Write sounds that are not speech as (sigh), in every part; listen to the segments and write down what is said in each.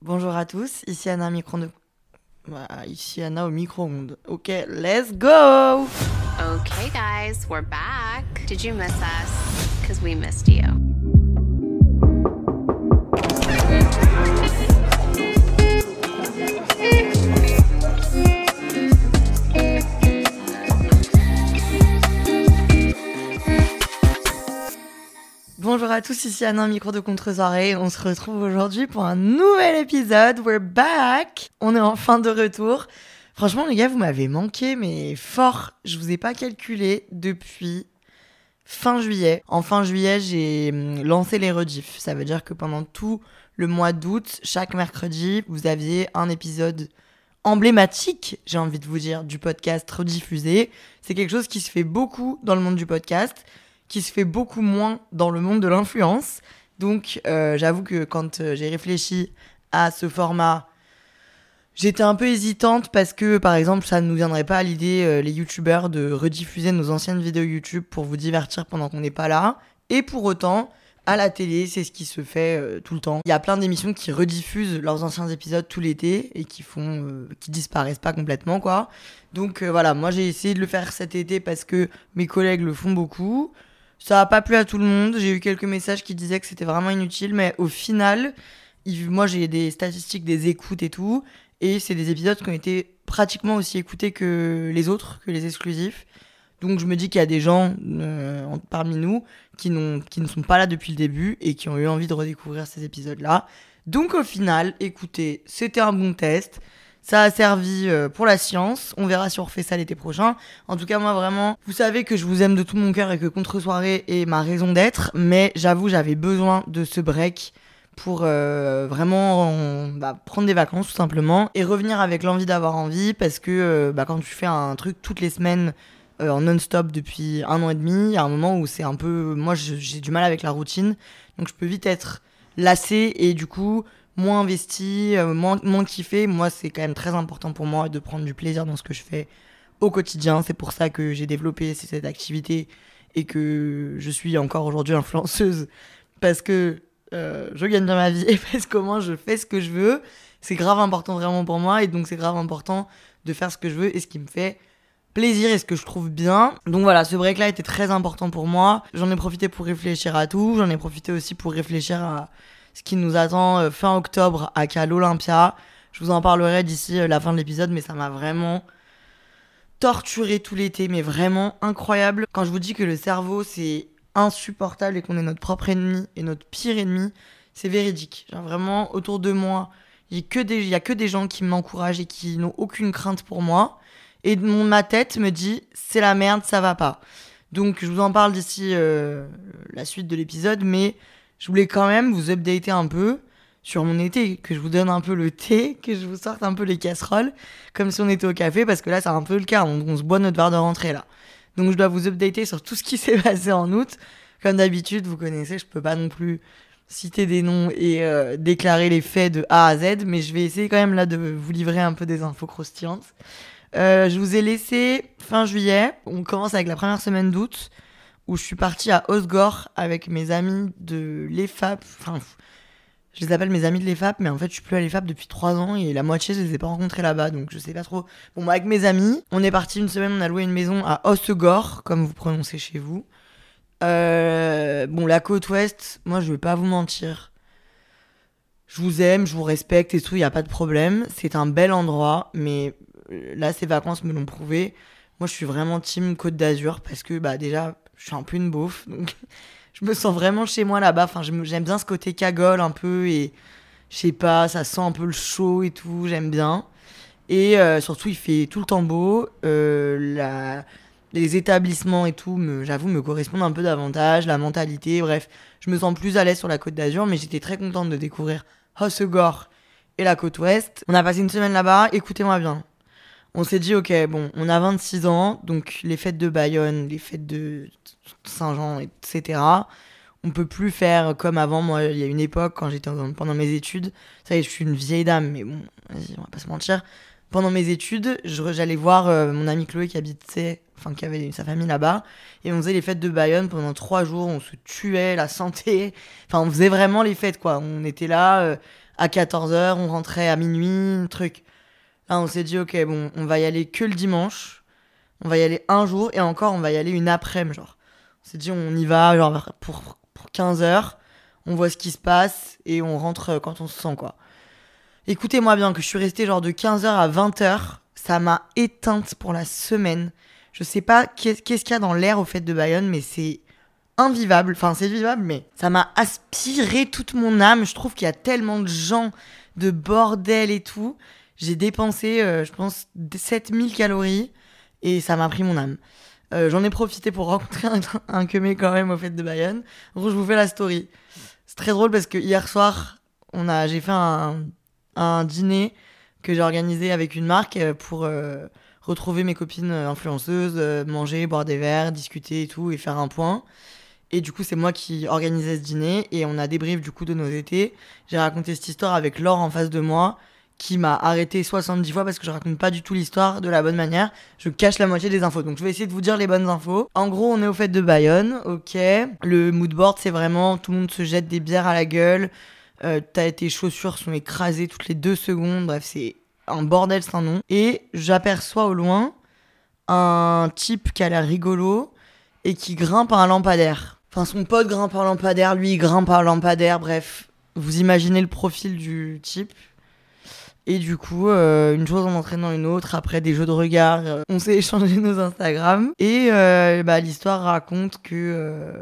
Bonjour à tous, ici Anna, micro de... Bah, ici Anna au micro-ondes. Ok, let's go Okay, guys, we're back. Did you miss us? Because we missed you. Bonjour à tous, ici Anna, micro de contre-soirée. On se retrouve aujourd'hui pour un nouvel épisode. We're back On est en fin de retour. Franchement, les gars, vous m'avez manqué, mais fort. Je vous ai pas calculé depuis fin juillet. En fin juillet, j'ai hum, lancé les rediffs. Ça veut dire que pendant tout le mois d'août, chaque mercredi, vous aviez un épisode emblématique, j'ai envie de vous dire, du podcast rediffusé. C'est quelque chose qui se fait beaucoup dans le monde du podcast, qui se fait beaucoup moins dans le monde de l'influence. Donc, euh, j'avoue que quand euh, j'ai réfléchi à ce format, J'étais un peu hésitante parce que, par exemple, ça ne nous viendrait pas à l'idée, euh, les youtubeurs, de rediffuser nos anciennes vidéos YouTube pour vous divertir pendant qu'on n'est pas là. Et pour autant, à la télé, c'est ce qui se fait euh, tout le temps. Il y a plein d'émissions qui rediffusent leurs anciens épisodes tout l'été et qui font, euh, qui disparaissent pas complètement, quoi. Donc voilà, moi j'ai essayé de le faire cet été parce que mes collègues le font beaucoup. Ça a pas plu à tout le monde. J'ai eu quelques messages qui disaient que c'était vraiment inutile, mais au final, moi j'ai des statistiques des écoutes et tout. Et c'est des épisodes qui ont été pratiquement aussi écoutés que les autres, que les exclusifs. Donc je me dis qu'il y a des gens euh, parmi nous qui, qui ne sont pas là depuis le début et qui ont eu envie de redécouvrir ces épisodes-là. Donc au final, écoutez, c'était un bon test. Ça a servi euh, pour la science. On verra si on refait ça l'été prochain. En tout cas, moi vraiment, vous savez que je vous aime de tout mon cœur et que Contre-soirée est ma raison d'être. Mais j'avoue, j'avais besoin de ce break pour euh, vraiment bah, prendre des vacances tout simplement et revenir avec l'envie d'avoir envie parce que euh, bah, quand tu fais un truc toutes les semaines en non-stop depuis un an et demi, il y a un moment où c'est un peu... Moi j'ai du mal avec la routine, donc je peux vite être lassé et du coup moins investi, moins, moins kiffé. Moi c'est quand même très important pour moi de prendre du plaisir dans ce que je fais au quotidien. C'est pour ça que j'ai développé cette activité et que je suis encore aujourd'hui influenceuse parce que euh, je gagne bien ma vie et (laughs) parce comment je fais ce que je veux. C'est grave important vraiment pour moi et donc c'est grave important de faire ce que je veux et ce qui me fait plaisir et ce que je trouve bien. Donc voilà, ce break là était très important pour moi. J'en ai profité pour réfléchir à tout, j'en ai profité aussi pour réfléchir à ce qui nous attend euh, fin octobre à Cal Olympia. Je vous en parlerai d'ici euh, la fin de l'épisode mais ça m'a vraiment torturé tout l'été mais vraiment incroyable. Quand je vous dis que le cerveau c'est insupportable et qu'on est notre propre ennemi et notre pire ennemi, c'est véridique. Vraiment, autour de moi, il n'y a, que des, a que des gens qui m'encouragent et qui n'ont aucune crainte pour moi. Et mon, ma tête me dit, c'est la merde, ça va pas. Donc je vous en parle d'ici euh, la suite de l'épisode, mais je voulais quand même vous updater un peu sur mon été, que je vous donne un peu le thé, (laughs) que je vous sorte un peu les casseroles, comme si on était au café, parce que là c'est un peu le cas, on, se boit notre verre de rentrée là. Donc je dois vous updater sur tout ce qui (laughs) s'est passé en août. Comme d'habitude, vous connaissez, je peux pas non plus citer des noms et euh, déclarer les faits de A à Z, mais je vais essayer quand même là de vous livrer un peu des infos croustillantes. Euh, je vous ai laissé fin juillet. On commence avec la première semaine d'août où je suis partie à Osgore avec mes amis de l'EFAP. Enfin, je les appelle mes amis de l'EFAP, mais en fait, je suis plus à l'EFAP depuis trois ans et la moitié, je les ai pas rencontrés là-bas, donc je sais pas trop. Bon, moi, avec mes amis, on est parti une semaine, on a loué une maison à Osegor, comme vous prononcez chez vous. Euh, bon, la côte ouest, moi, je vais pas vous mentir. Je vous aime, je vous respecte et tout, il a pas de problème. C'est un bel endroit, mais euh, là, ces vacances me l'ont prouvé. Moi, je suis vraiment team Côte d'Azur parce que, bah, déjà, je suis un peu une beauf, donc (laughs) je me sens vraiment chez moi là-bas. Enfin, j'aime bien ce côté cagole un peu et je sais pas, ça sent un peu le chaud et tout, j'aime bien. Et euh, surtout, il fait tout le temps beau. Euh, les établissements et tout, j'avoue, me correspondent un peu davantage, la mentalité, bref. Je me sens plus à l'aise sur la côte d'Azur, mais j'étais très contente de découvrir Hossegor et la côte ouest. On a passé une semaine là-bas, écoutez-moi bien. On s'est dit, ok, bon, on a 26 ans, donc les fêtes de Bayonne, les fêtes de Saint-Jean, etc. On peut plus faire comme avant. Moi, il y a une époque, quand j'étais en- pendant mes études, ça y est, je suis une vieille dame, mais bon, on va pas se mentir. Pendant mes études, j'allais voir euh, mon ami Chloé qui habitait, enfin qui avait sa famille là-bas, et on faisait les fêtes de Bayonne pendant trois jours. On se tuait, la santé. Enfin, on faisait vraiment les fêtes, quoi. On était là euh, à 14h, on rentrait à minuit, truc. Là, on s'est dit, ok, bon, on va y aller que le dimanche. On va y aller un jour, et encore, on va y aller une après-midi, genre. On s'est dit, on y va, genre, pour, pour 15 heures. On voit ce qui se passe, et on rentre quand on se sent, quoi. Écoutez-moi bien, que je suis restée genre de 15h à 20h, ça m'a éteinte pour la semaine. Je sais pas qu'est- qu'est-ce qu'il y a dans l'air au fait de Bayonne, mais c'est invivable. Enfin, c'est vivable, mais ça m'a aspiré toute mon âme. Je trouve qu'il y a tellement de gens, de bordel et tout. J'ai dépensé, euh, je pense, 7000 calories et ça m'a pris mon âme. Euh, J'en ai profité pour rencontrer un, un queumé quand même au fait de Bayonne. Je vous fais la story. C'est très drôle parce que hier soir, j'ai fait un, un dîner que j'ai organisé avec une marque euh, pour retrouver mes copines influenceuses, manger, boire des verres, discuter et tout, et faire un point. Et du coup, c'est moi qui organisais ce dîner et on a débrief du coup de nos étés. J'ai raconté cette histoire avec Laure en face de moi qui m'a arrêté 70 fois parce que je raconte pas du tout l'histoire de la bonne manière. Je cache la moitié des infos. Donc je vais essayer de vous dire les bonnes infos. En gros, on est au fait de Bayonne, ok. Le mood board, c'est vraiment tout le monde se jette des bières à la gueule. Euh, t'as tes chaussures sont écrasées toutes les deux secondes. Bref, c'est un bordel sans nom. Et j'aperçois au loin un type qui a l'air rigolo et qui grimpe un lampadaire. Enfin, son pote grimpe un lampadaire, lui il grimpe un lampadaire. Bref, vous imaginez le profil du type. Et du coup, euh, une chose en entraînant une autre, après des jeux de regard, euh, on s'est échangé (laughs) nos Instagram. Et euh, bah, l'histoire raconte que,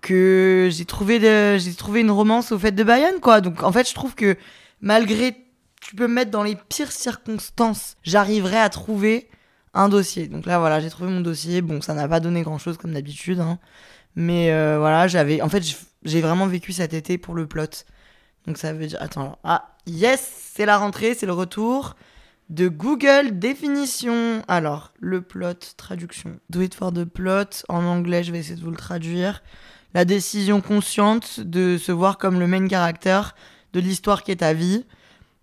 que j'ai trouvé, trouvé une romance au fait de Bayonne, quoi. Donc en fait, je trouve que malgré, tu peux me mettre dans les pires circonstances, j'arriverai à trouver un dossier. Donc là, voilà, j'ai trouvé mon dossier. Bon, ça n'a pas donné grand-chose comme d'habitude, hein. Mais voilà, j'avais... En fait, j'ai vraiment vécu cet été pour le plot. Donc ça veut dire... Attends, ah, yes, c'est la rentrée, c'est le retour de Google Définition. Alors, le plot, traduction. Do it for the plot. En anglais, je vais essayer de vous le traduire. La décision consciente de se voir comme le main character de l'histoire qui est ta vie.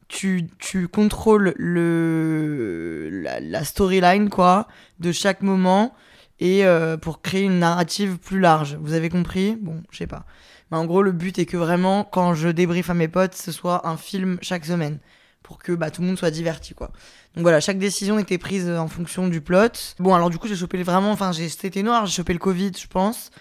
Tu, tu contrôles le, la, la storyline, quoi, de chaque moment et euh, pour créer une narrative plus large. Vous avez compris? Bon, je sais pas. Mais en gros, le but est que vraiment, quand je débriefe à mes potes, ce soit un film chaque semaine. Pour que bah, tout le monde soit diverti, quoi. Donc voilà, chaque décision était prise en fonction du plot. Bon, alors du coup, j'ai chopé vraiment. Enfin, j'ai- c'était noir, j'ai chopé le Covid, je pense.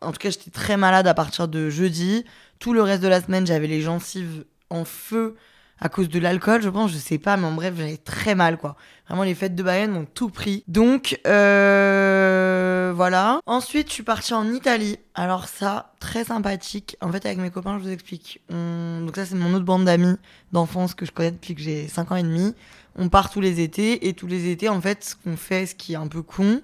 En tout cas, j'étais très malade à partir de jeudi. Tout le reste de la semaine, j'avais les gencives en feu à cause de l'alcool, je pense, je sais pas, mais en bref, j'avais très mal, quoi. Vraiment, les fêtes de Bayonne m'ont tout pris. Donc, euh, voilà. Ensuite, je suis partie en Italie. Alors ça, très sympathique. En fait, avec mes copains, je vous explique. On- Donc ça, c'est mon autre bande d'amis d'enfance que je connais depuis que j'ai 5 ans et demi. On part tous les étés, et tous les étés, en fait, ce qu'on fait, ce qui est un peu con,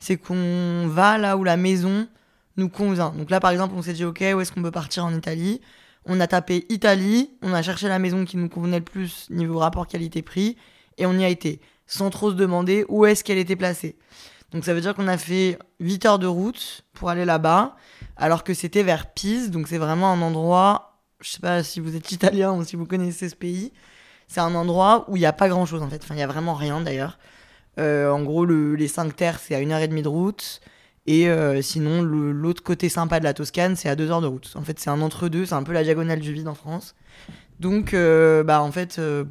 c'est qu'on va là où la maison nous convient. Donc là, par exemple, on s'est dit, ok, où est-ce qu'on peut partir en Italie? On a tapé Italie, on a cherché la maison qui nous convenait le plus niveau rapport qualité-prix, et on y a été, sans trop se demander où est-ce qu'elle était placée. Donc ça veut dire qu'on a fait 8 heures de route pour aller là-bas, alors que c'était vers Pise, donc c'est vraiment un endroit, je sais pas si vous êtes italien ou si vous connaissez ce pays, c'est un endroit où il n'y a pas grand-chose en fait, enfin il n'y a vraiment rien d'ailleurs. Euh, en gros, le- les 5 terres, c'est à 1h30 de route. Et euh, sinon, l'autre côté sympa de la Toscane, c'est à 2 heures de route. En fait, c'est un entre-deux, c'est un peu la diagonale du vide en France. Donc, euh, bah, en fait, euh,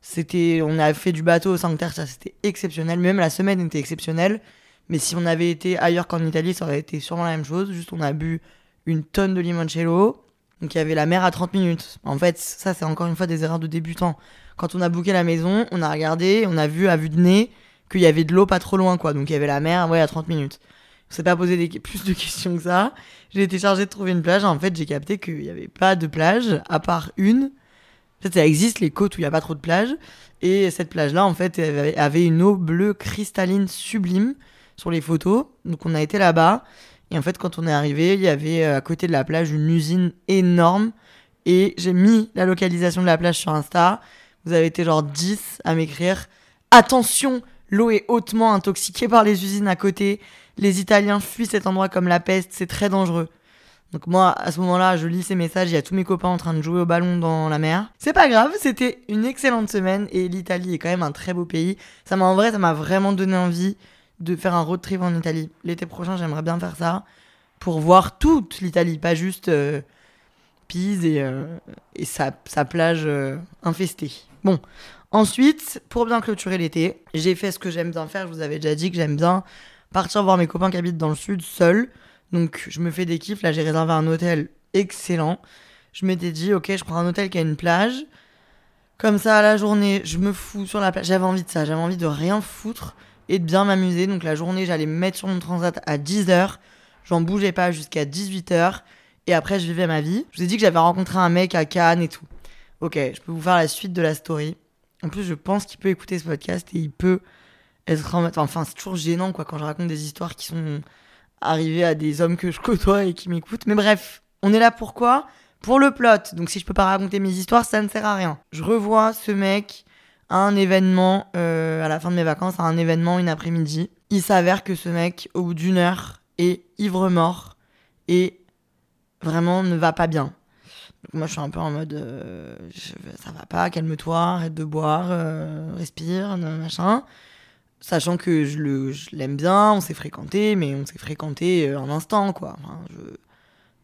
c'était, on a fait du bateau 5 terres, ça c'était exceptionnel. Même la semaine était exceptionnelle. Mais si on avait été ailleurs qu'en Italie, ça aurait été sûrement la même chose. Juste, on a bu une tonne de limoncello. Donc, il y avait la mer à 30 minutes. En fait, ça, c'est encore une fois des erreurs de débutants. Quand on a booké la maison, on a regardé, on a vu à vue de nez qu'il y avait de l'eau pas trop loin, quoi. Donc il y avait la mer, ouais, à 30 minutes. On s'est pas posé des- (laughs) plus de questions que ça. J'ai été chargée de trouver une plage. En fait, j'ai capté qu'il y avait pas de plage, à part une. En fait, ça existe, les côtes où il n'y a pas trop de plage. Et cette plage-là, en fait, avait avait une eau bleue cristalline sublime sur les photos. Donc on a été là-bas. Et en fait, quand on est arrivé, il y avait euh, à côté de la plage une usine énorme. Et j'ai mis la localisation de la plage sur Insta. Vous avez été genre 10 à m'écrire. Attention, l'eau est hautement intoxiquée par les usines à côté. Les Italiens fuient cet endroit comme la peste, c'est très dangereux. Donc moi, à ce moment-là, je lis ces messages, il y a tous mes copains en train de jouer au ballon dans la mer. C'est pas grave, c'était une excellente semaine et l'Italie est quand même un très beau pays. Ça m'a en vrai, ça m'a vraiment donné envie de faire un road trip en Italie. L'été prochain, j'aimerais bien faire ça pour voir toute l'Italie, pas juste euh, Pise et, euh, et sa, plage euh, infestée. Bon, ensuite, pour bien clôturer l'été, j'ai fait ce que j'aime bien faire. Je vous avais déjà dit que j'aime bien partir voir mes copains qui habitent dans le sud seul. Donc je me fais des kiffs. Là, j'ai réservé un hôtel excellent. Je m'étais dit, ok, je prends un hôtel qui a une plage. Comme ça, à la journée, je me fous sur la plage. J'avais envie de ça. J'avais envie de rien foutre et de bien m'amuser. Donc la journée, j'allais me mettre sur mon transat à 10h. J'en bougeais pas jusqu'à 18h. Et après, je vivais ma vie. Je vous ai dit que j'avais rencontré un mec à Cannes et tout. Ok, je peux vous faire la suite de la story. En plus, je pense qu'il peut écouter ce podcast et il peut être en... Enfin, c'est toujours gênant, quoi, quand je raconte des histoires qui sont arrivées à des hommes que je côtoie et qui m'écoutent. Mais bref, on est là pourquoi? Pour le plot. Donc si je peux pas raconter mes histoires, ça ne sert à rien. Je revois ce mec à un événement, euh, à la fin de mes vacances, à un événement une après-midi. Il s'avère que ce mec, au bout d'une heure, est ivre-mort et vraiment ne va pas bien. Moi, je suis un peu en mode, euh, ça va pas, calme-toi, arrête de boire, euh, respire, machin. Sachant que je l'aime bien, on s'est fréquenté, mais on s'est fréquenté euh, un instant, quoi. Je,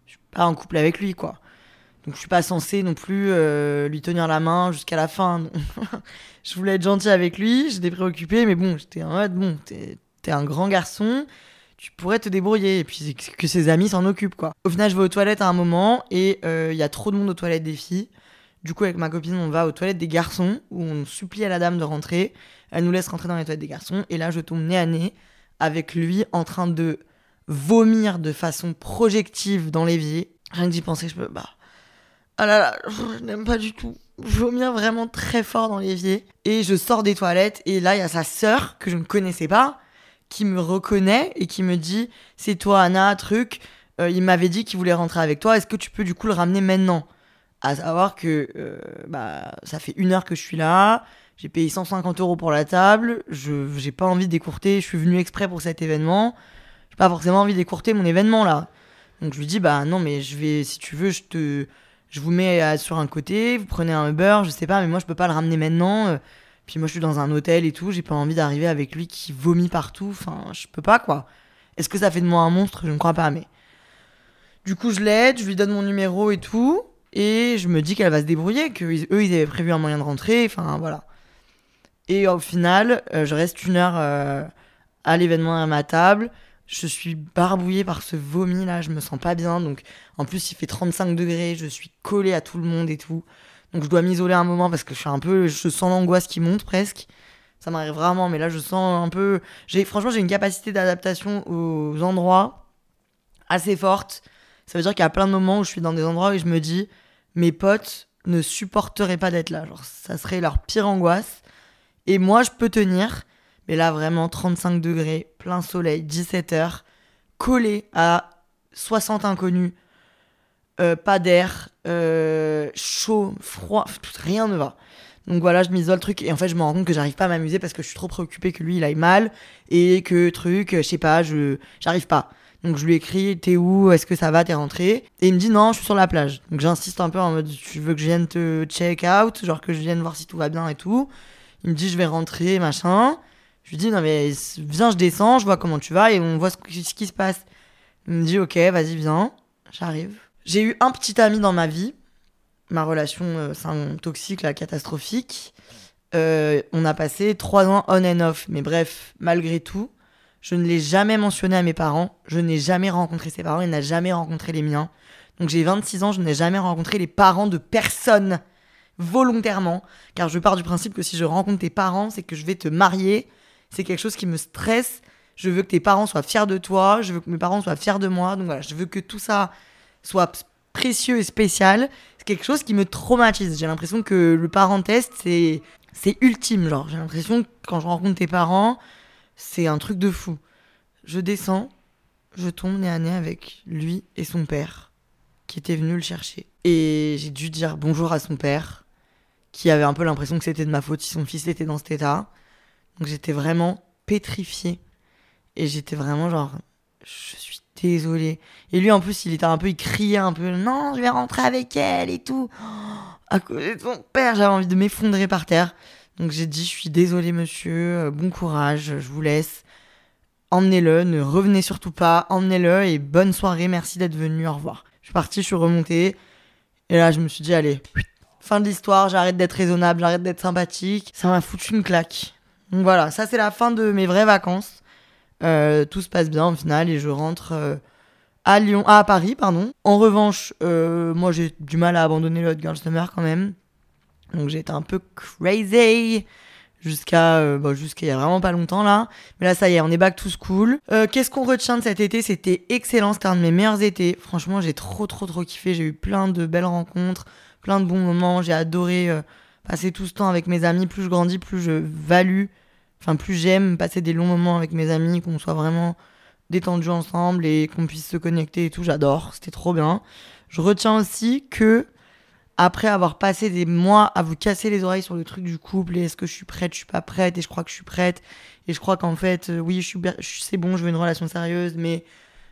je suis pas en couple avec lui, quoi. Donc je suis pas censée non plus lui tenir la main jusqu'à la fin. (laughs) Je voulais être gentille avec lui, j'étais préoccupée, mais bon, j'étais en mode, bon, t'es t'es un grand garçon, tu pourrais te débrouiller, et puis que ses amis s'en occupent, quoi. Au final, je vais aux toilettes à un moment, et euh, il y a trop de monde aux toilettes des filles. Du coup, avec ma copine, on va aux toilettes des garçons, où on supplie à la dame de rentrer. Elle nous laisse rentrer dans les toilettes des garçons, et là, je tombe nez à nez avec lui en train de vomir de façon projective dans l'évier. Rien que d'y penser, je peux. Bah. Ah là là, je n'aime pas du tout. Vomir vraiment très fort dans l'évier. Et je sors des toilettes, et là, il y a sa sœur, que je ne connaissais pas, qui me reconnaît et qui me dit C'est toi, Anna, truc. Euh, il m'avait dit qu'il voulait rentrer avec toi. Est-ce que tu peux du coup le ramener maintenant? À savoir que euh, bah, ça fait une heure que je suis là. J'ai payé 150 euros pour la table. Je j'ai pas envie d'écourter. Je suis venu exprès pour cet événement. J'ai pas forcément envie d'écourter mon événement là. Donc je lui dis bah non mais je vais si tu veux je te je vous mets euh, sur un côté. Vous prenez un Uber, je sais pas mais moi je peux pas le ramener maintenant. Puis moi je suis dans un hôtel et tout. J'ai pas envie d'arriver avec lui qui vomit partout. Enfin je peux pas quoi. Est-ce que ça fait de moi un monstre? Je ne crois pas mais. Du coup je l'aide, je lui donne mon numéro et tout. Et je me dis qu'elle va se débrouiller, que ils- eux ils avaient prévu un moyen de rentrer, enfin voilà. Et au final, euh, je reste une heure euh, à l'événement à ma table. Je suis barbouillée par ce vomi là, je me sens pas bien. Donc en plus il fait 35 degrés, je suis collée à tout le monde et tout. Donc je dois m'isoler un moment parce que je suis un peu, je sens l'angoisse qui monte presque. Ça m'arrive vraiment, mais là je sens un peu. Franchement j'ai une capacité d'adaptation aux endroits assez forte. Ça veut dire qu'il y a plein de moments où je suis dans des endroits où je me dis mes potes ne supporteraient pas d'être là. Ça serait leur pire angoisse. Et moi je peux tenir, mais là vraiment 35 degrés, plein soleil, 17 heures, collé à 60 inconnus, euh, pas d'air, euh, chaud, froid, rien ne va. Donc voilà, je m'isole truc et en fait je me rends compte que j'arrive pas à m'amuser parce que je suis trop préoccupée que lui il aille mal et que truc, je sais pas, je j'arrive pas. Donc je lui écris t'es où, est-ce que ça va, t'es rentré? Et il me dit non, je suis sur la plage. Donc j'insiste un peu en mode tu veux que je vienne te check out, genre que je vienne voir si tout va bien et tout. Il me dit je vais rentrer, machin. Je lui dis non mais viens, je descends, je vois comment tu vas et on voit ce, ce qui se passe. Il me dit ok, vas-y viens, j'arrive. J'ai eu un petit ami dans ma vie, ma relation euh, c'est un toxique, là, catastrophique. Euh, on a passé trois ans on and off, mais bref, malgré tout, je ne l'ai jamais mentionné à mes parents, je n'ai jamais rencontré ses parents, il n'a jamais rencontré les miens. Donc j'ai 26 ans, je n'ai jamais rencontré les parents de personne volontairement, car je pars du principe que si je rencontre tes parents, c'est que je vais te marier, c'est quelque chose qui me stresse, je veux que tes parents soient fiers de toi, je veux que mes parents soient fiers de moi, donc voilà, je veux que tout ça soit précieux et spécial, c'est quelque chose qui me traumatise. J'ai l'impression que le parent c'est c'est ultime. Genre, j'ai l'impression que quand je rencontre tes parents, c'est un truc de fou. Je descends, je tombe nez à nez avec lui et son père, qui était venu le chercher. Et j'ai dû dire bonjour à son père, qui avait un peu l'impression que c'était de ma faute si son fils était dans cet état. Donc j'étais vraiment pétrifiée. Et j'étais vraiment genre, je suis désolée. Et lui, en plus, il était un peu, il criait un peu, non, je vais rentrer avec elle et tout. À cause de son père, j'avais envie de m'effondrer par terre. Donc j'ai dit, je suis désolée, monsieur, euh, bon courage, je vous laisse. Emmenez-le, ne revenez surtout pas, emmenez-le et bonne soirée, merci d'être venu, au revoir. Je suis partie, je suis remontée. Et là, je me suis dit, allez, fin de l'histoire, j'arrête d'être raisonnable, j'arrête d'être sympathique. Ça m'a foutu une claque. Donc voilà, ça c'est la fin de mes vraies vacances. Euh, tout se passe bien au final et je rentre euh, à Lyon, à Paris, pardon. En revanche, euh, moi j'ai du mal à abandonner le Hot Girl Summer quand même. Donc j'ai été un peu crazy jusqu'à jusqu'à il y a vraiment pas longtemps là. Mais là ça y est, on est back to school. Qu'est-ce qu'on retient de cet été? C'était excellent, c'était un de mes meilleurs étés. Franchement, j'ai trop trop trop kiffé. J'ai eu plein de belles rencontres, plein de bons moments. J'ai adoré passer tout ce temps avec mes amis. Plus je grandis, plus je value, enfin plus j'aime passer des longs moments avec mes amis, qu'on soit vraiment détendus ensemble et qu'on puisse se connecter et tout. J'adore, c'était trop bien. Je retiens aussi que après avoir passé des mois à vous casser les oreilles sur le truc du couple et est-ce que je suis prête, je suis pas prête et je crois que je suis prête et je crois qu'en fait euh, oui je suis, c'est bon je veux une relation sérieuse mais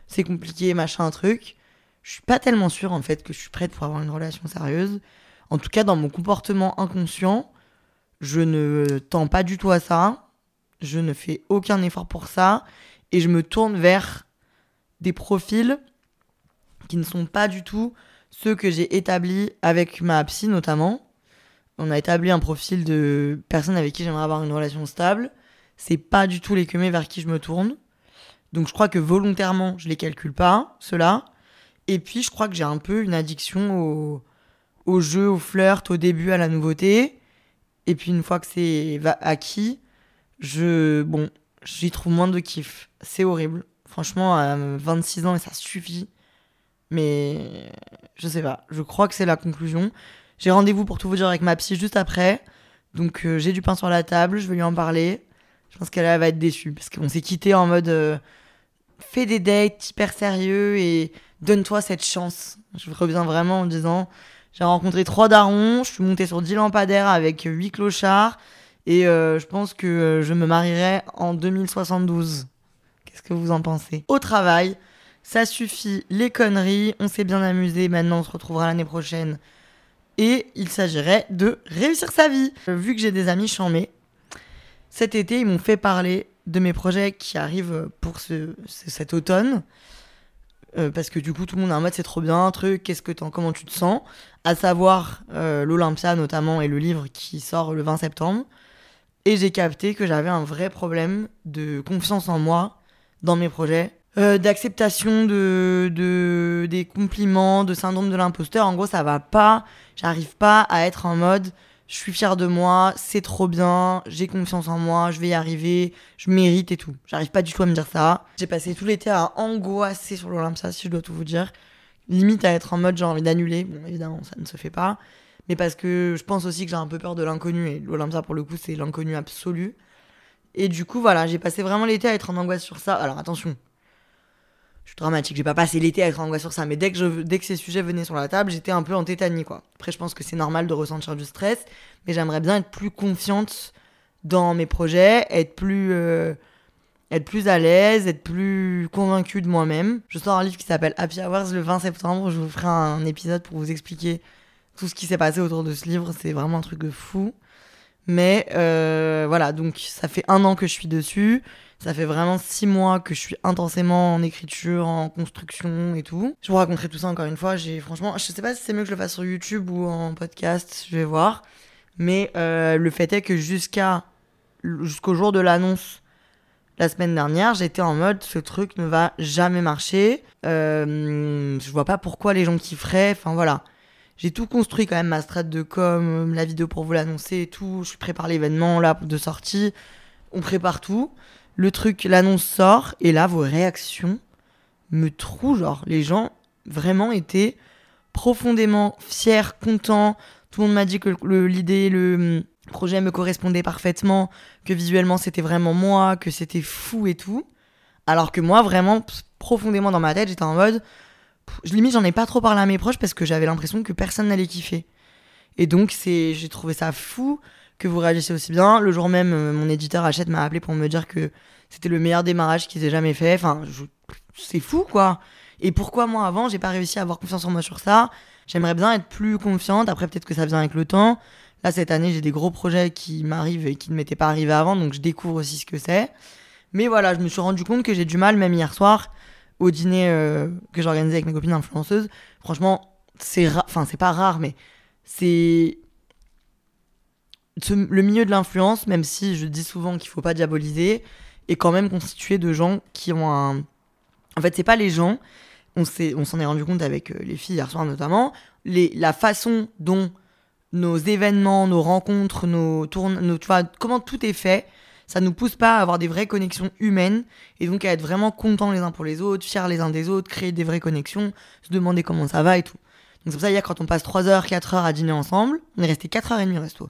c'est compliqué machin truc je suis pas tellement sûre en fait que je suis prête pour avoir une relation sérieuse en tout cas dans mon comportement inconscient je ne tends pas du tout à ça je ne fais aucun effort pour ça et je me tourne vers des profils qui ne sont pas du tout ceux que j'ai établis avec ma psy notamment. On a établi un profil de personnes avec qui j'aimerais avoir une relation stable. C'est pas du tout les queumés vers qui je me tourne. Donc je crois que volontairement, je les calcule pas, ceux-là. Et puis je crois que j'ai un peu une addiction au, jeu, au flirt, au début, à la nouveauté. Et puis une fois que c'est acquis, je bon, j'y trouve moins de kiff. C'est horrible. Franchement, à 26 ans, et ça suffit. Mais je sais pas. Je crois que c'est la conclusion. J'ai rendez-vous pour tout vous dire avec ma psy juste après. Donc euh, j'ai du pain sur la table, je vais lui en parler. Je pense qu'elle elle va être déçue parce qu'on s'est quitté en mode euh, fais des dates hyper sérieux et donne-toi cette chance. Je reviens vraiment en disant j'ai rencontré trois darons, je suis montée sur 10 lampadaires avec 8 clochards et euh, je pense que euh, je me marierai en 2072. Qu'est-ce que vous en pensez? Au travail, ça suffit les conneries, on s'est bien amusé, maintenant on se retrouvera l'année prochaine. Et il s'agirait de réussir sa vie. Euh, Vu que j'ai des amis chamés, cet été ils m'ont fait parler de mes projets qui arrivent pour ce, ce- cet automne. Parce que du coup tout le monde est en mode c'est trop bien, truc, qu'est-ce que t'en, comment tu te sens? À savoir l'Olympia notamment et le livre qui sort le 20 septembre. Et j'ai capté que j'avais un vrai problème de confiance en moi dans mes projets, euh, d'acceptation de, de des compliments, de syndrome de l'imposteur. En gros, ça va pas. J'arrive pas à être en mode je suis fière de moi, c'est trop bien, j'ai confiance en moi, je vais y arriver, je mérite et tout. J'arrive pas du tout à me dire ça. J'ai passé tout l'été à angoisser sur l'Olympia, si je dois tout vous dire. Limite à être en mode j'ai envie d'annuler. Bon, évidemment, ça ne se fait pas. Mais parce que je pense aussi que j'ai un peu peur de l'inconnu et l'Olympia pour le coup c'est l'inconnu absolu. Et du coup voilà, j'ai passé vraiment l'été à être en angoisse sur ça. Alors attention, je suis dramatique, j'ai pas passé l'été à être en angoisse sur ça, mais dès que, je, dès que ces sujets venaient sur la table, j'étais un peu en tétanie quoi. Après je pense que c'est normal de ressentir du stress, mais j'aimerais bien être plus confiante dans mes projets, être plus... euh, être plus à l'aise, être plus convaincue de moi-même. Je sors un livre qui s'appelle Happy Hours le 20 septembre. Je vous ferai un épisode pour vous expliquer tout ce qui s'est passé autour de ce livre. C'est vraiment un truc de fou. Mais euh, voilà, donc ça fait un an que je suis dessus. Ça fait vraiment six mois que je suis intensément en écriture, en construction et tout. Je vous raconterai tout ça encore une fois. Franchement, je sais pas si c'est mieux que je le fasse sur YouTube ou en podcast, je vais voir. Mais euh, le fait est que jusqu'à jusqu'au jour de l'annonce la semaine dernière, j'étais en mode ce truc ne va jamais marcher. Euh, je vois pas pourquoi les gens kifferaient. Enfin voilà. J'ai tout construit quand même, ma strate de com, la vidéo pour vous l'annoncer et tout. Je prépare l'événement là de sortie. On prépare tout. Le truc, l'annonce sort et là vos réactions me trouent. Genre, les gens vraiment étaient profondément fier, content. Tout le monde m'a dit que l'idée, le hum, projet me correspondait parfaitement, que visuellement c'était vraiment moi, que c'était fou et tout. Alors que moi, vraiment, profondément dans ma tête, j'étais en mode. Je- Limite, j'en ai pas trop parlé à mes proches parce que j'avais l'impression que personne n'allait kiffer. Et donc, c'est, j'ai trouvé ça fou que vous réagissiez aussi bien. Le jour même, euh, mon éditeur Hachette m'a appelé pour me dire que c'était le meilleur démarrage qu'ils aient jamais fait. Enfin, c'est fou, quoi. Et pourquoi moi, avant, j'ai pas réussi à avoir confiance en moi sur ça? J'aimerais bien être plus confiante. Après, peut-être que ça vient avec le temps. Là, cette année, j'ai des gros projets qui m'arrivent et qui ne m'étaient pas arrivés avant, donc je découvre aussi ce que c'est. Mais voilà, je me suis rendu compte que j'ai du mal, même hier soir, au dîner euh, que j'organisais avec mes copines influenceuses. Franchement, c'est enfin, c'est pas rare, mais c'est. ce- le milieu de l'influence, même si je dis souvent qu'il faut pas diaboliser, est quand même constitué de gens qui ont un. En fait, c'est pas les gens, on s'en est rendu compte avec euh, les filles hier soir notamment, la façon dont nos événements, nos rencontres, nos tournes, tu comment tout est fait, ça nous pousse pas à avoir des vraies connexions humaines et donc à être vraiment contents les uns pour les autres, fiers les uns des autres, créer des vraies connexions, se demander comment ça va et tout. Donc c'est pour ça hier quand on passe 3 heures, 4 heures à dîner ensemble, on est resté 4 heures et demie au resto.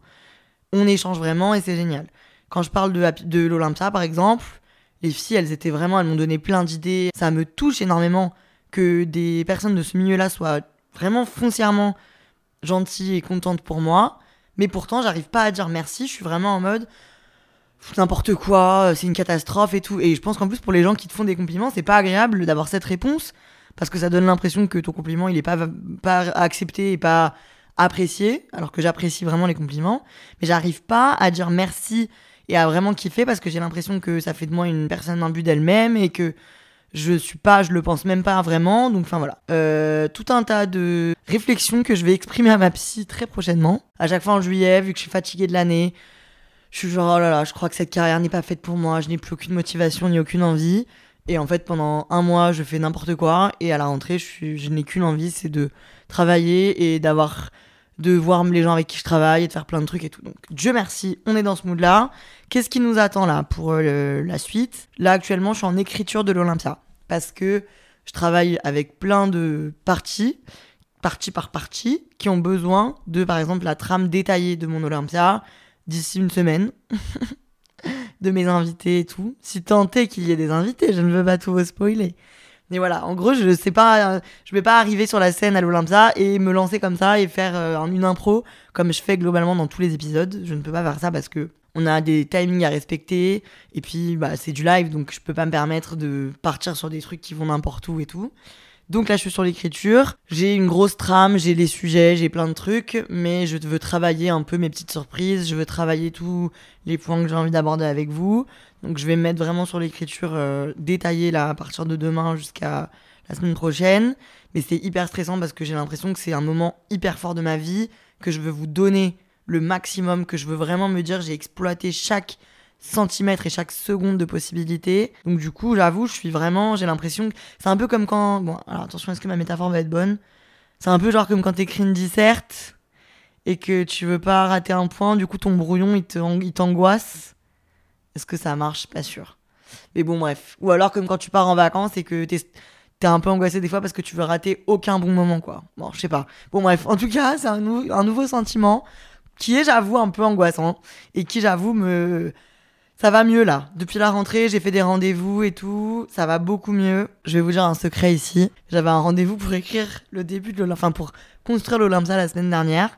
On échange vraiment et c'est génial. Quand je parle de, de l'Olympia par exemple, les filles elles étaient vraiment, elles m'ont donné plein d'idées. Ça me touche énormément que des personnes de ce milieu-là soient vraiment foncièrement gentilles et contentes pour moi. Mais pourtant, j'arrive pas à dire merci. Je suis vraiment en mode n'importe quoi, c'est une catastrophe et tout. Et je pense qu'en plus, pour les gens qui te font des compliments, c'est pas agréable d'avoir cette réponse parce que ça donne l'impression que ton compliment il est pas, pas accepté et pas apprécié, alors que j'apprécie vraiment les compliments. Mais j'arrive pas à dire merci et à vraiment kiffer parce que j'ai l'impression que ça fait de moi une personne imbue d'elle-même et que je suis pas, je le pense même pas vraiment. Donc, enfin voilà. Euh, tout un tas de réflexions que je vais exprimer à ma psy très prochainement. À chaque fois en juillet, vu que je suis fatiguée de l'année, je suis genre, oh là là, je crois que cette carrière n'est pas faite pour moi, je n'ai plus aucune motivation ni aucune envie. Et en fait, pendant un mois, je fais n'importe quoi. Et à la rentrée, je, je n'ai qu'une envie, c'est de travailler et d'avoir de voir les gens avec qui je travaille et de faire plein de trucs et tout. Donc, Dieu merci, on est dans ce mood-là. Qu'est-ce qui nous attend là pour euh, la suite? Là, actuellement, je suis en écriture de l'Olympia parce que je travaille avec plein de parties, partie par partie, qui ont besoin de, par exemple, la trame détaillée de mon Olympia d'ici une semaine. (laughs) de mes invités et tout. Si tant est qu'il y ait des invités, je ne veux pas tout vous spoiler. Mais voilà, en gros, je sais pas, euh, je vais pas arriver sur la scène à l'Olympia et me lancer comme ça et faire euh, une impro comme je fais globalement dans tous les épisodes. Je ne peux pas faire ça parce que on a des timings à respecter et puis bah, c'est du live donc je peux pas me permettre de partir sur des trucs qui vont n'importe où et tout. Donc là, je suis sur l'écriture. J'ai une grosse trame, j'ai les sujets, j'ai plein de trucs, mais je veux travailler un peu mes petites surprises. Je veux travailler tous les points que j'ai envie d'aborder avec vous. Donc je vais me mettre vraiment sur l'écriture euh, détaillée là à partir de demain jusqu'à la semaine prochaine. Mais c'est hyper stressant parce que j'ai l'impression que c'est un moment hyper fort de ma vie, que je veux vous donner le maximum, que je veux vraiment me dire j'ai exploité chaque centimètre et chaque seconde de possibilité. Donc du coup, j'avoue, je suis vraiment, j'ai l'impression que c'est un peu comme quand, bon, alors attention, est-ce que ma métaphore va être bonne? C'est un peu genre comme quand t'écris une disserte et que tu veux pas rater un point, du coup ton brouillon il il t'angoisse. Est-ce que ça marche? Pas sûr. Mais bon, bref. Ou alors comme quand tu pars en vacances et que t'es t'es un peu angoissé des fois parce que tu veux rater aucun bon moment, quoi. Bon, je sais pas. Bon, bref. En tout cas, c'est un, un nouveau sentiment qui est, j'avoue, un peu angoissant et qui, j'avoue, me. Ça va mieux là. Depuis la rentrée, j'ai fait des rendez-vous et tout. Ça va beaucoup mieux. Je vais vous dire un secret ici. J'avais un rendez-vous pour écrire le début de l'Olympia, enfin pour construire l'Olympia la semaine dernière.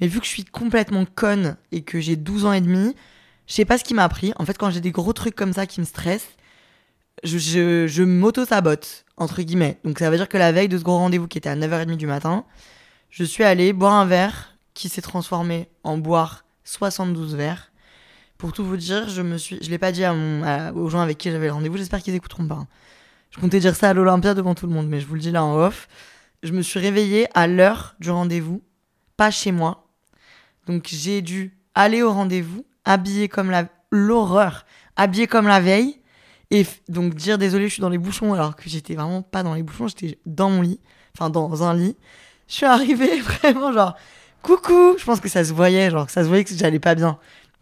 Mais vu que je suis complètement conne et que j'ai 12 ans et demi, je sais pas ce qui m'a appris. En fait, quand j'ai des gros trucs comme ça qui me stressent, je, je, je m'auto-sabote, entre guillemets. Donc ça veut dire que la veille de ce gros rendez-vous qui était à 9h30 du matin, je suis allée boire un verre qui s'est transformé en boire 72 verres. Pour tout vous dire, je me suis, je l'ai pas dit à mon, aux gens avec qui j'avais le rendez-vous. J'espère qu'ils écouteront pas. hein. Je comptais dire ça à l'Olympia devant tout le monde, mais je vous le dis là en off. Je me suis réveillée à l'heure du rendez-vous, pas chez moi. Donc j'ai dû aller au rendez-vous, habillée comme la l'horreur, habillée comme la veille, et donc dire désolé, je suis dans les bouchons alors que j'étais vraiment pas dans les bouchons, j'étais dans mon lit, enfin dans un lit. Je suis arrivée (laughs) vraiment genre coucou, je pense que ça se voyait, genre ça se voyait que j'allais pas bien,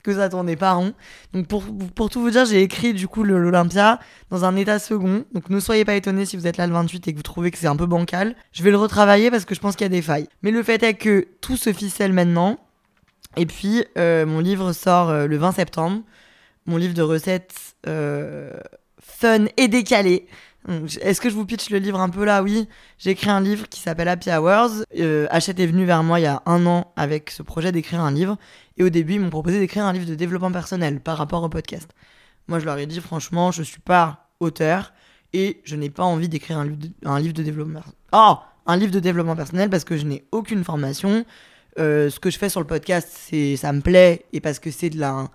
que ça pas rond. Donc pour, pour tout vous dire, j'ai écrit du coup l'Olympia dans un état second. Donc ne soyez pas étonnés si vous êtes là le 28 et que vous trouvez que c'est un peu bancal. Je vais le retravailler parce que je pense qu'il y a des failles. Mais le fait est que tout se ficelle maintenant. Et puis euh, mon livre sort euh, le 20 septembre. Mon livre de recettes euh, fun et décalé. Est-ce que je vous pitch le livre un peu là? Oui. J'ai écrit un livre qui s'appelle Happy Hours. Euh, Hachette est venu vers moi il y a un an avec ce projet d'écrire un livre. Et au début, ils m'ont proposé d'écrire un livre de développement personnel par rapport au podcast. Moi, je leur ai dit, franchement, je suis pas auteur et je n'ai pas envie d'écrire un, livre de- un livre de développement Oh Un livre de développement personnel parce que je n'ai aucune formation. Euh, ce que je fais sur le podcast, c'est ça me plaît et parce que c'est de la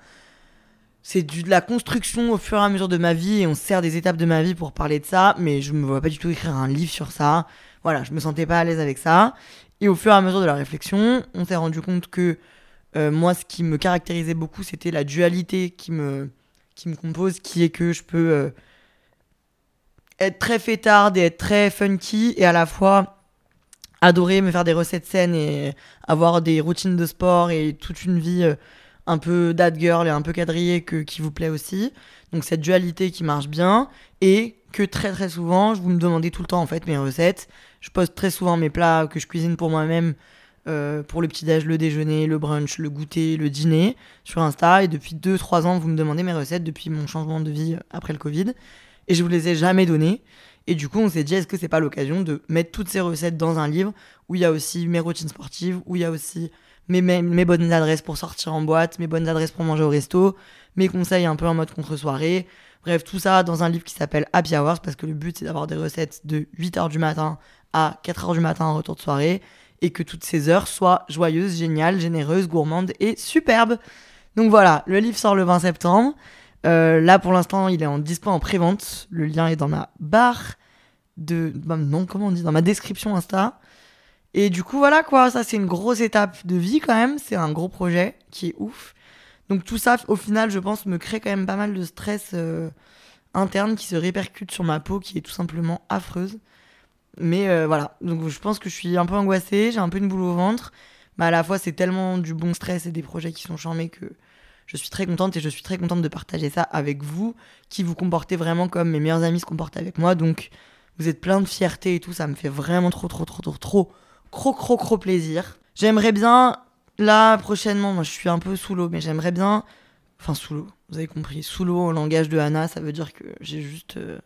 c'est de la construction au fur et à mesure de ma vie et on se sert des étapes de ma vie pour parler de ça, mais je me vois pas du tout écrire un livre sur ça. Voilà, je me sentais pas à l'aise avec ça. Et au fur et à mesure de la réflexion, on s'est rendu compte que euh, moi, ce qui me caractérisait beaucoup, c'était la dualité qui me, qui me compose, qui est que je peux euh, être très fêtarde et être très funky et à la fois adorer me faire des recettes saines et avoir des routines de sport et toute une vie euh, un peu dad girl et un peu quadrillée que, qui vous plaît aussi. Donc cette dualité qui marche bien et que très très souvent, je vous me demandez tout le temps en fait mes recettes. Je poste très souvent mes plats que je cuisine pour moi-même euh, pour le petit-déj, le déjeuner, le brunch, le goûter, le dîner sur Insta. Et depuis 2-3 ans, vous me demandez mes recettes depuis mon changement de vie après le Covid. Et je vous les ai jamais données. Et du coup, on s'est dit, est-ce que c'est pas l'occasion de mettre toutes ces recettes dans un livre où il y a aussi mes routines sportives, où il y a aussi mes, bonnes adresses pour sortir en boîte, mes bonnes adresses pour manger au resto, mes conseils un peu en mode contre-soirée. Bref, tout ça dans un livre qui s'appelle Happy Hours parce que le but c'est d'avoir des recettes de 8h du matin à 4h du matin en retour de soirée et que toutes ces heures soient joyeuses, géniales, généreuses, gourmandes et superbes. Donc voilà, le livre sort le 20 septembre. Euh, là pour l'instant, il est en dispo en pré-vente. Le lien est dans ma barre de bah, non, comment on dit dans ma description Insta. Et du coup, voilà quoi, ça c'est une grosse étape de vie quand même. C'est un gros projet qui est ouf. Donc tout ça, au final, je pense, me crée quand même pas mal de stress euh, interne qui se répercute sur ma peau, qui est tout simplement affreuse. Mais euh, voilà, donc je pense que je suis un peu angoissée, j'ai un peu une boule au ventre. Mais à la fois, c'est tellement du bon stress et des projets qui sont charmés que je suis très contente et je suis très contente de partager ça avec vous, qui vous comportez vraiment comme mes meilleurs amis se comportent avec moi. Donc vous êtes plein de fierté et tout, ça me fait vraiment trop, trop, trop, trop, trop, trop, trop plaisir. J'aimerais bien, là, prochainement, moi je suis un peu sous l'eau, mais j'aimerais bien, enfin sous l'eau, vous avez compris, sous l'eau au langage de Anna, ça veut dire que j'ai juste euh,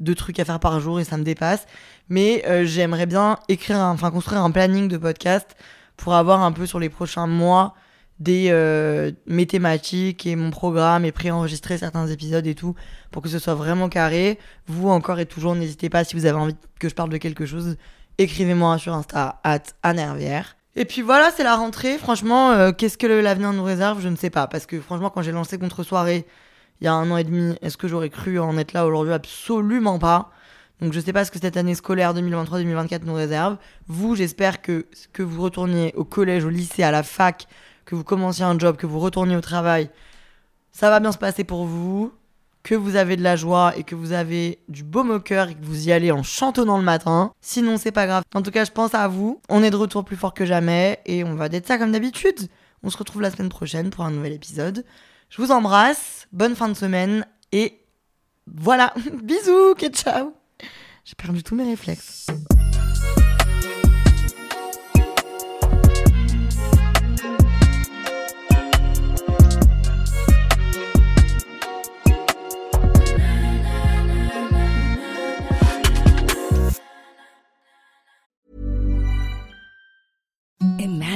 deux trucs à faire par jour et ça me dépasse. Mais euh, j'aimerais bien écrire, enfin construire un planning de podcast pour avoir un peu sur les prochains mois des euh, mes thématiques et mon programme et préenregistrer certains épisodes et tout pour que ce soit vraiment carré. Vous encore et toujours, n'hésitez pas si vous avez envie que je parle de quelque chose, écrivez-moi sur Insta at Anervière. Et puis voilà, c'est la rentrée. Franchement, euh, qu'est-ce que l'avenir nous réserve Je ne sais pas. Parce que franchement, quand j'ai lancé Contre Soirée il y a un an et demi, est-ce que j'aurais cru en être là aujourd'hui? Absolument pas. Donc je sais pas ce que cette année scolaire 2023-2024 nous réserve. Vous, j'espère que que vous retourniez au collège, au lycée, à la fac, que vous commenciez un job, que vous retourniez au travail, ça va bien se passer pour vous, que vous avez de la joie et que vous avez du baume au cœur et que vous y allez en chantonnant le matin. Sinon, c'est pas grave. En tout cas, je pense à vous. On est de retour plus fort que jamais et on va d'être ça comme d'habitude. On se retrouve la semaine prochaine pour un nouvel épisode. Je vous embrasse, bonne fin de semaine et voilà. (laughs) Bisous, que ciao. J'ai perdu tous mes réflexes.